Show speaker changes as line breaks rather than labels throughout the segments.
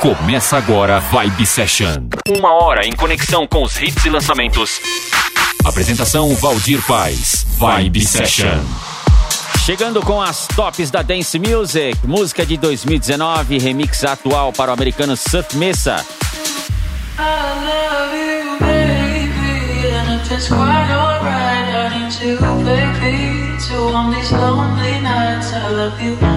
Começa agora Vibe Session. Uma hora em conexão com os hits e lançamentos. Apresentação Valdir Paz. Vibe Session.
Chegando com as tops da Dance Music, música de 2019, remix atual para o americano Suf Mesa.
I love you, baby, and it's quite alright, I need you, baby, on these lonely nights. I love you.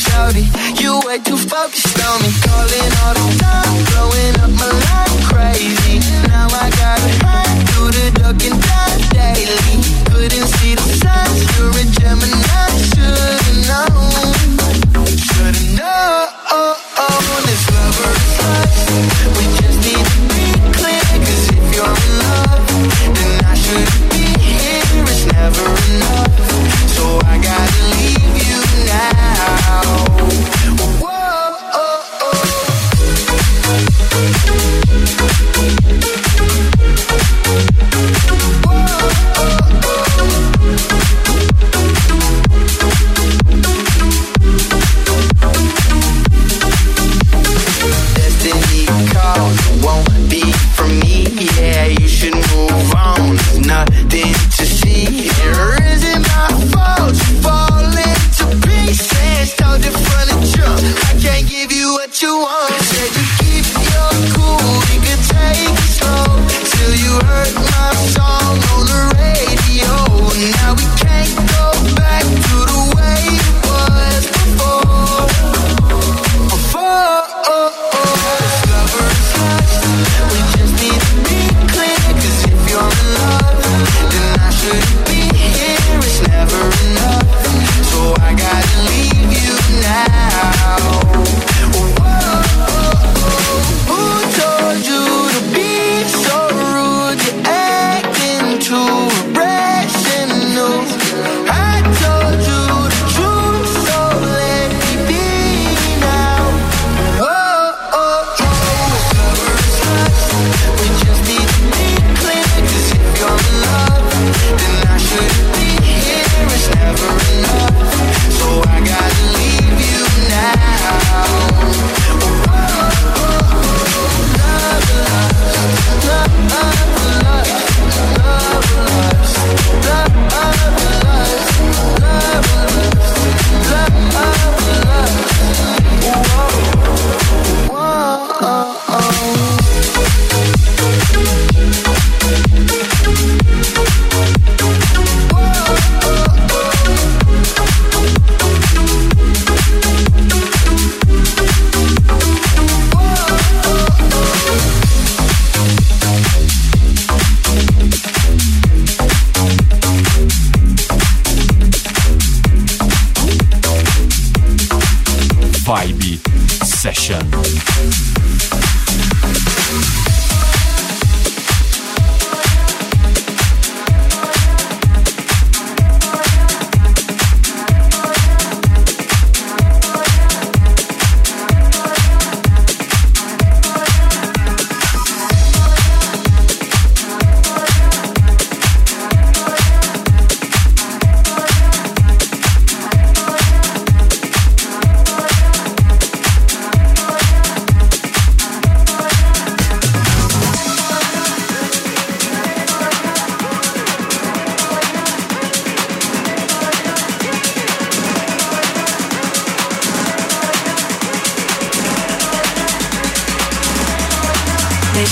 shouty. You
way
too focused on me. Calling all the time, blowing up my life crazy. Now I got it.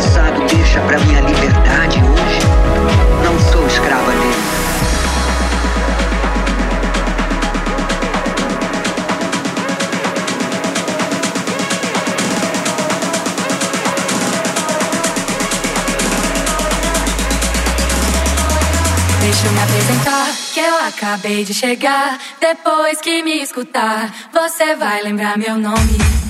passado deixa para minha liberdade hoje? Não sou escrava dele.
Deixa eu me apresentar, que eu acabei de chegar. Depois que me escutar, você vai lembrar meu nome.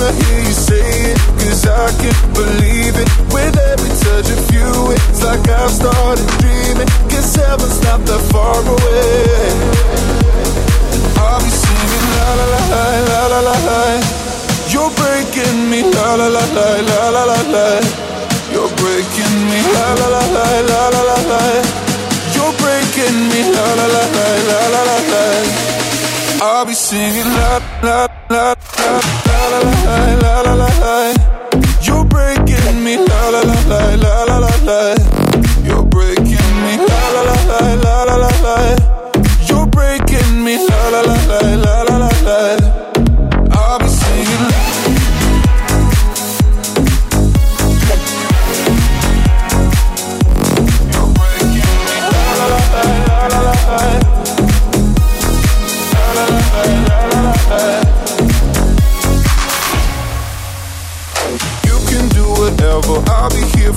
Wanna hear you say it, cause I can't believe it. With every touch of you, it's like I've started dreaming. Guess heaven's not that far away. I'll be singing la la la la la la la. You're breaking me la la la la la la la la. You're breaking me la la la la la la la la. You're breaking me la la la la la la la la. I'll be singing la la la la you're breaking me, la la la la la.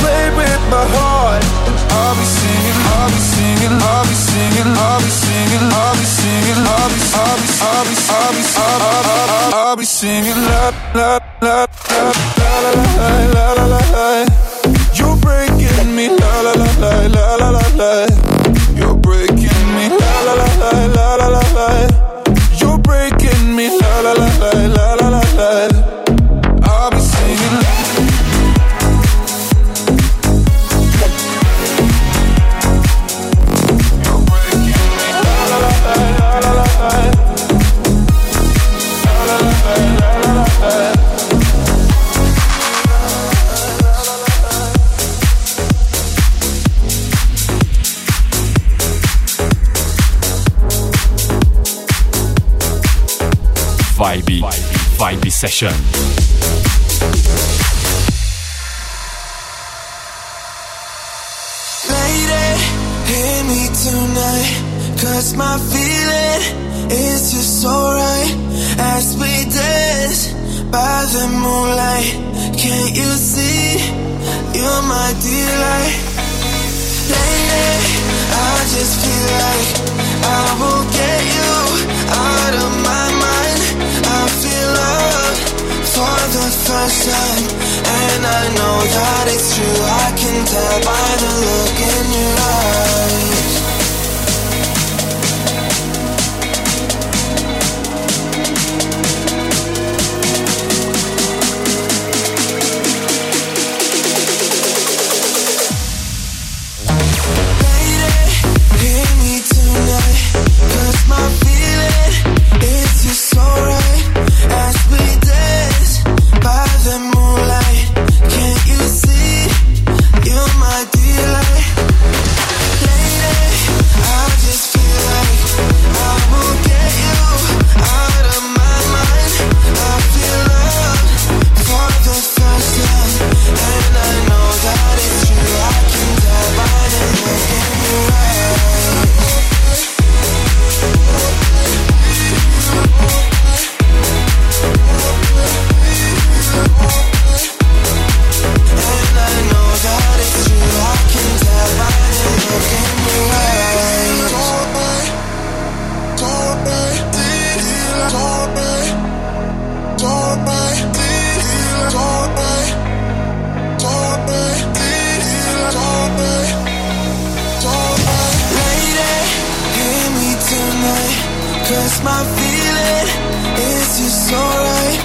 played with my heart. I'll be singing, I'll be singing, I'll be singing, I'll be singing, I'll be singing, I'll be, I'll be, I'll be, I'll be, I'll be, I'll be, singing la la la la la la la la la la. You're breaking me la la la la la la la la. You're breaking me la la la la la la la
Vibe Session.
Lady, hear me tonight. Cause my feeling is just alright. As we dance by the moonlight. Can't you see? You're my delight. Lady, I just feel like I will get you out of my love for the first time, and I know that it's true. I can tell by the look in your eyes. My them my feeling. Is just so right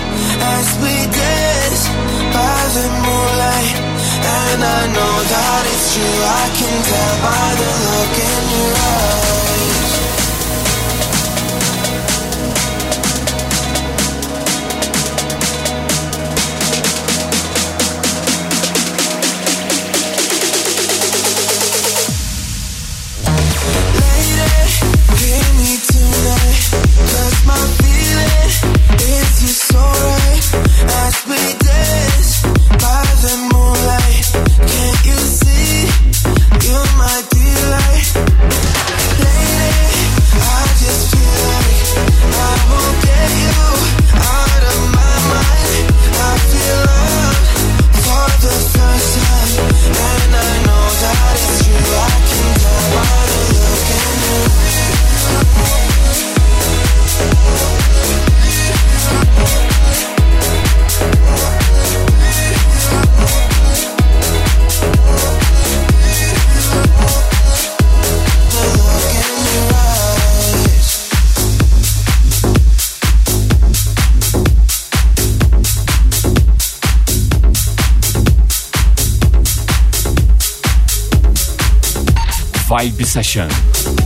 as we dance by the moonlight. And I know that it's true, I can tell by is just
Vibe Session.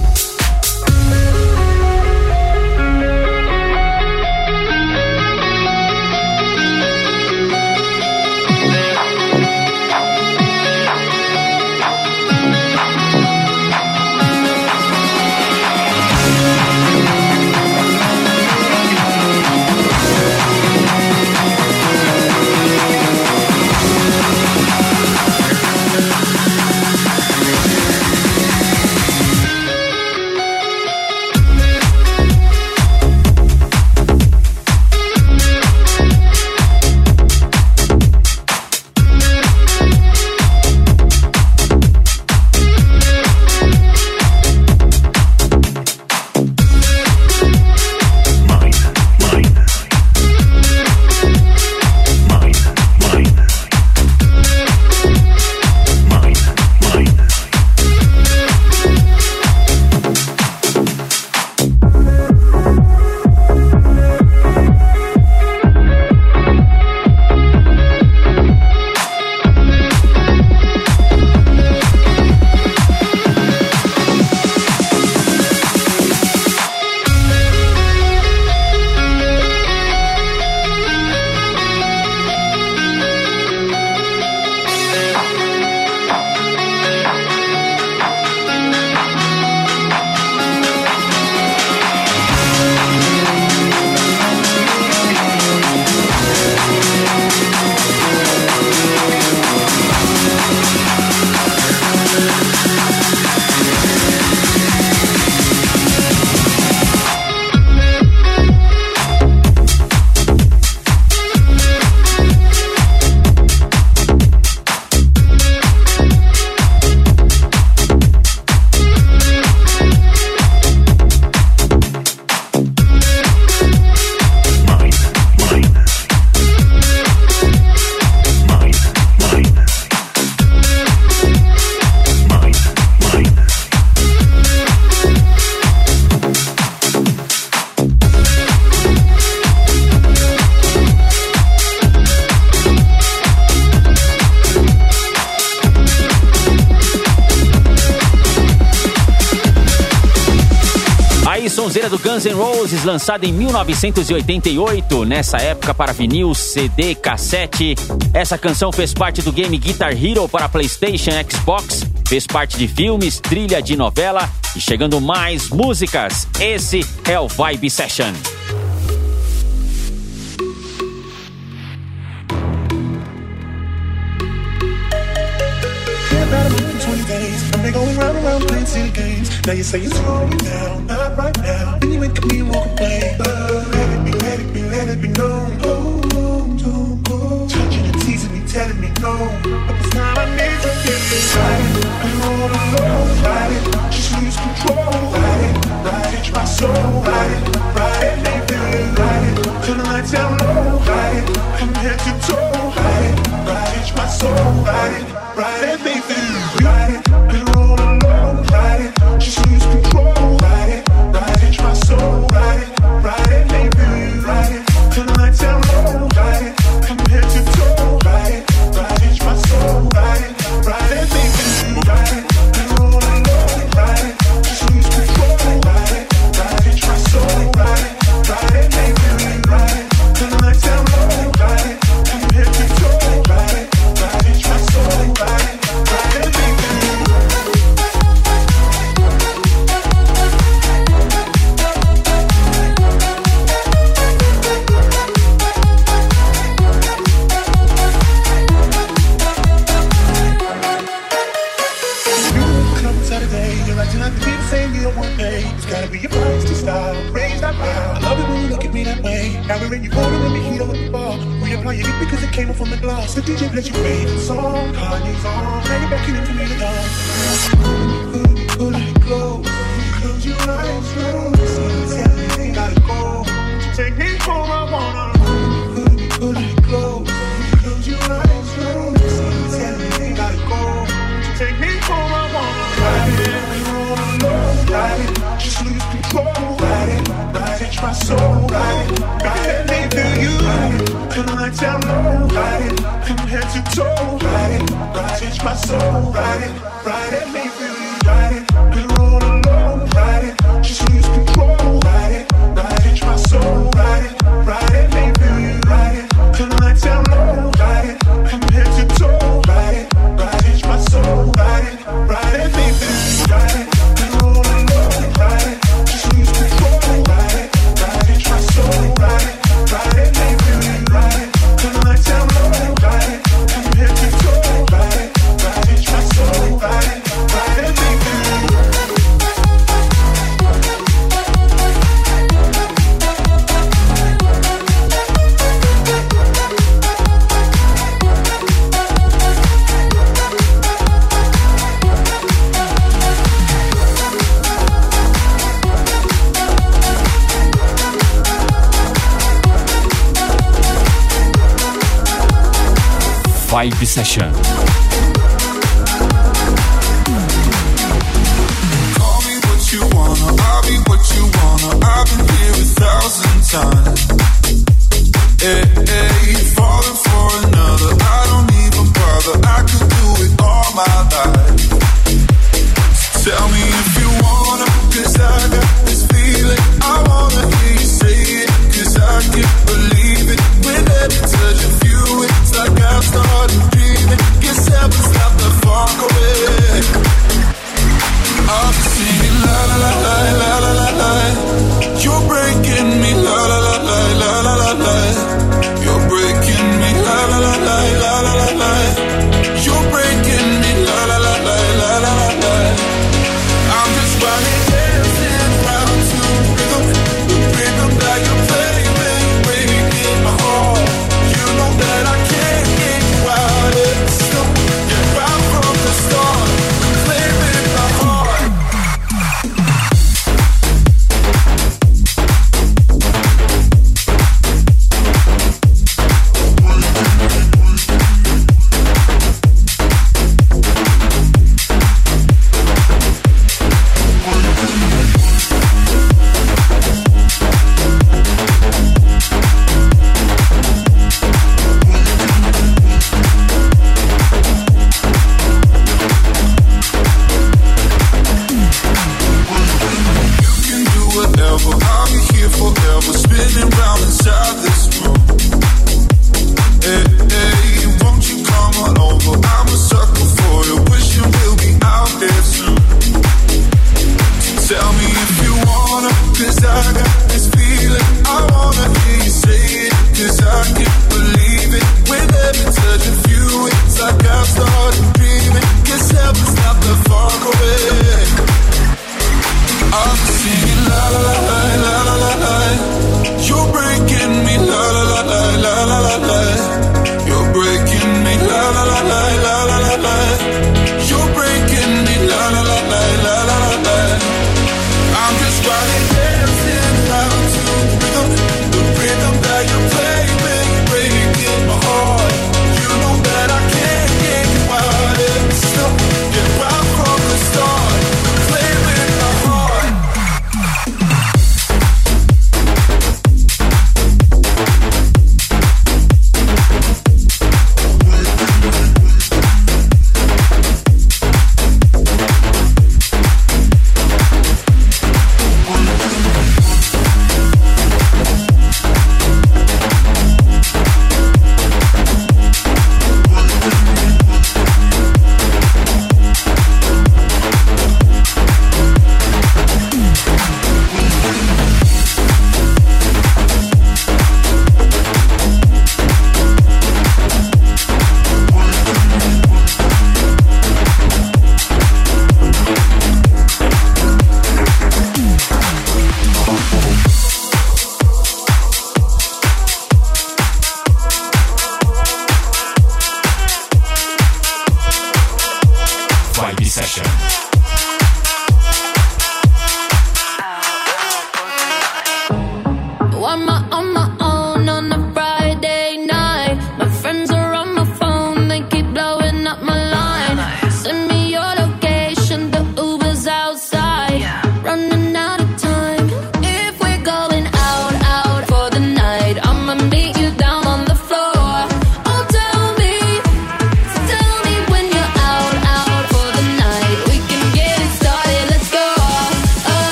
Guns N' Roses, lançada em 1988, nessa época para vinil, CD, cassete. Essa canção fez parte do game Guitar Hero para PlayStation, Xbox, fez parte de filmes, trilha de novela e chegando mais músicas. Esse é o Vibe Session.
Been about a month and 20 days. I've been going round and round playing silly games. Now you say slowing down, not right now. Let it be, let it be, let it be known. Touching and teasing me, telling me no. But I need to get it. I'm it. Just lose control, it, it. My soul, it, it. Make it, it. Turn the lights down low, it. From head to toe, it, it. My soul, it, it. Make it, it. Been all alone, ride it. Just lose control,
vibe session.
Call me what you wanna, I'll be what you wanna. I've been here a thousand times. Eh, eh, hey, hey, falling for another. I don't even bother. I could do it all my life. Tell me if you wanna, cause I got this feeling. I wanna hear you say it, cause I can't believe it every touch I've dreaming. Stop the funk away. I'm la la la la la la la. You're breaking me la la la.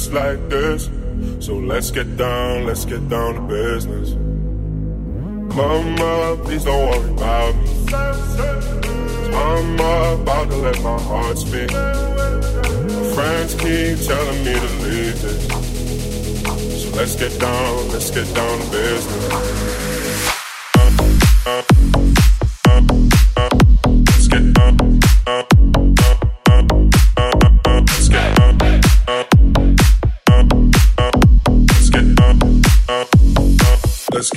just
like this. So let's get down, let's get down to business. Mama, please don't worry about me. Mama, about to let my heart speak. Friends keep telling me to leave this. So let's get down, let's get down to business.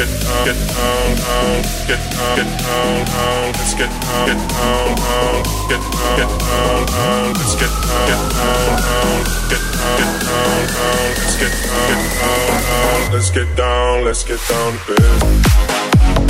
get on, get on, get on, get on. Let's get on, get on, get on, get on. Let's get on, get on, get on, get on. Let's get on, get on. Let's get down, let's get down to business.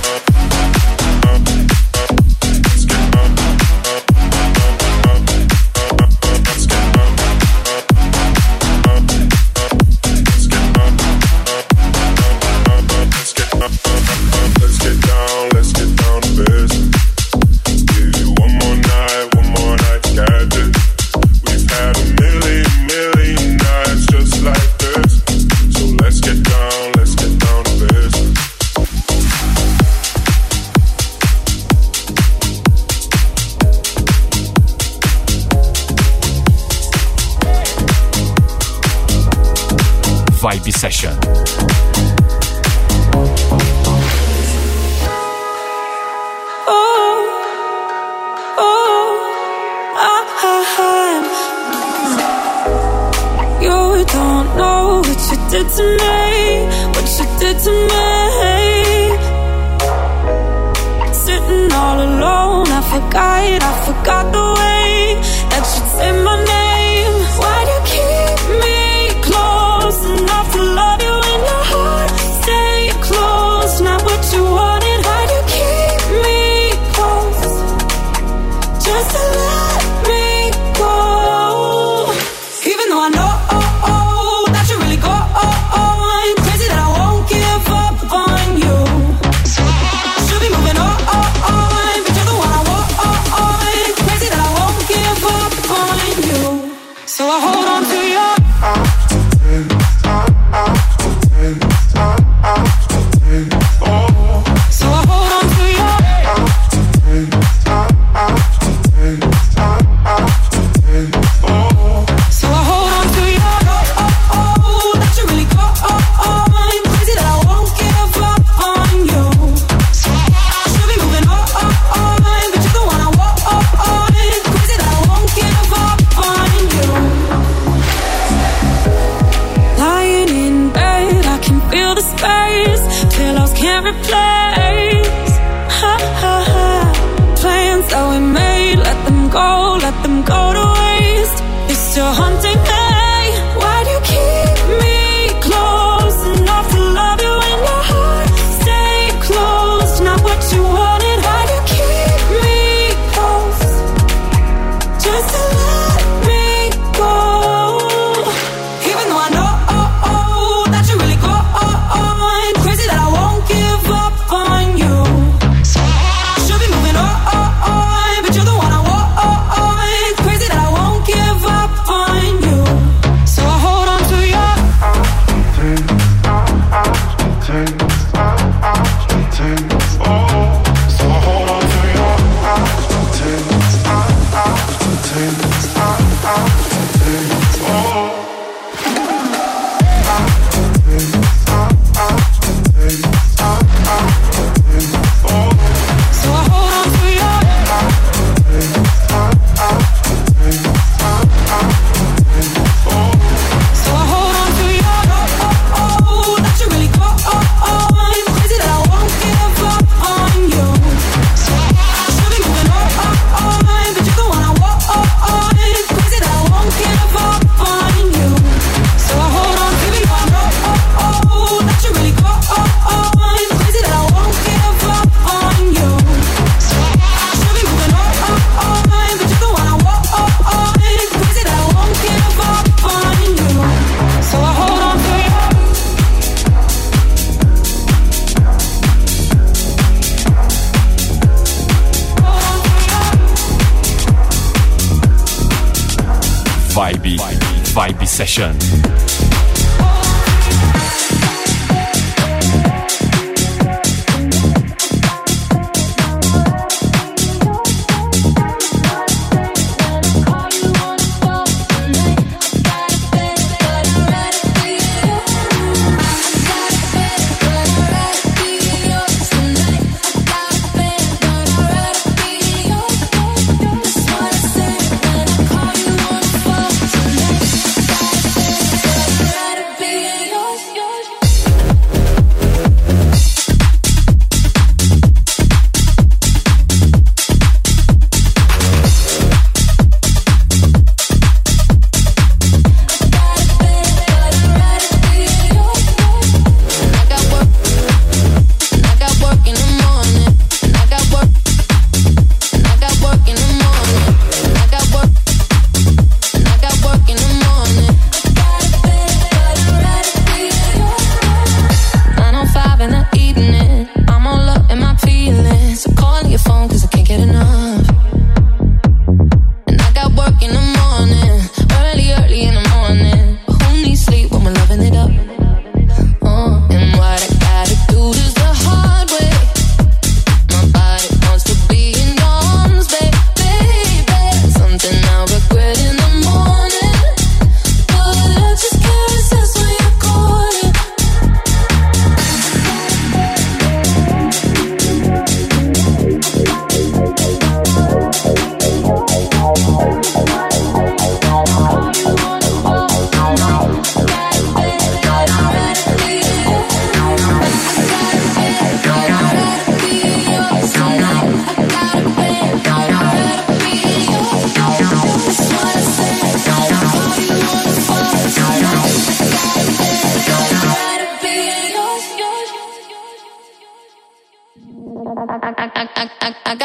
Vibesession. Oh, oh, ah, I, you
don't know what you did to me, what you did to me. Sitting all alone, I forgot, I forgot the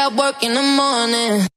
at work in the morning.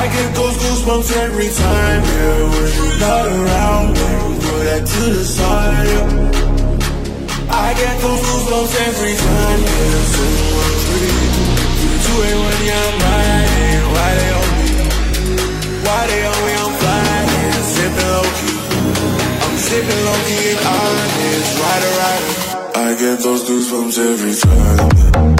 I get those goosebumps every time, yeah. When you're not around, baby, throw that to the side, yeah. I get those goosebumps every time, yeah. So I'm free. You it when you're mine. Why they on me? Why they on me? I'm flying, sipping low key. I'm sipping low key and honest, rider, rider. I get those goosebumps every time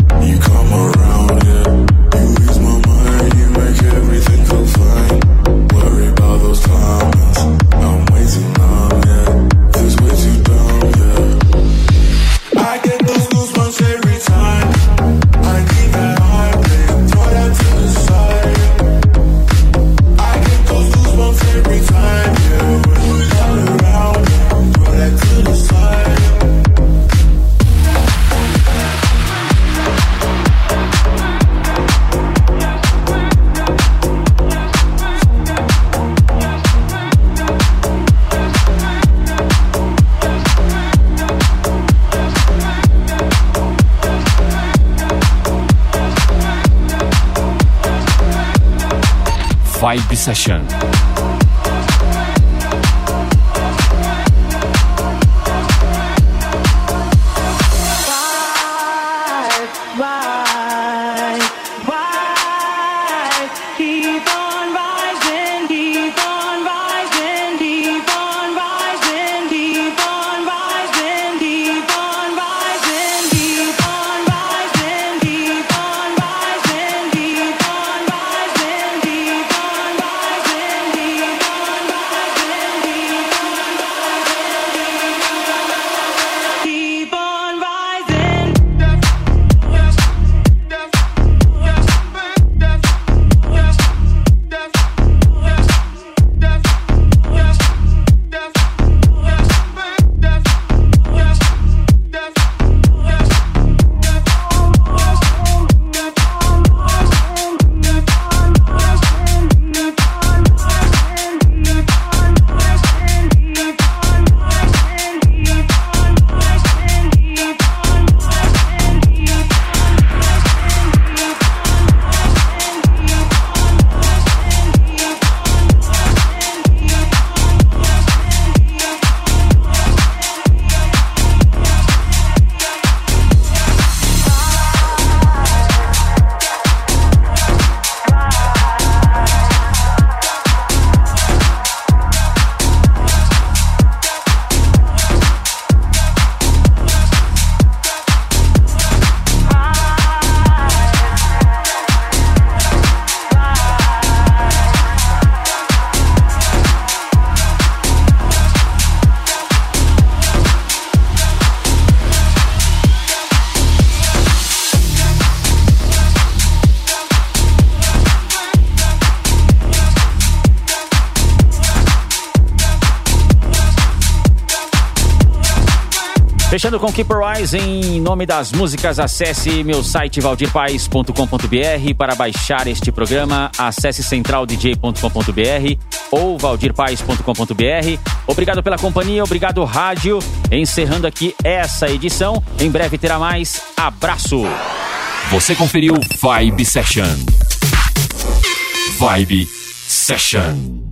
Session.
Fechando com Keep Rise, em nome das músicas, acesse meu site valdirpaes.com.br para baixar este programa. Acesse centraldj.com.br ou valdirpaes.com.br. Obrigado pela companhia, obrigado rádio. Encerrando aqui essa edição. Em breve terá mais. Abraço.
Você conferiu Vibe Session. Vibe Session.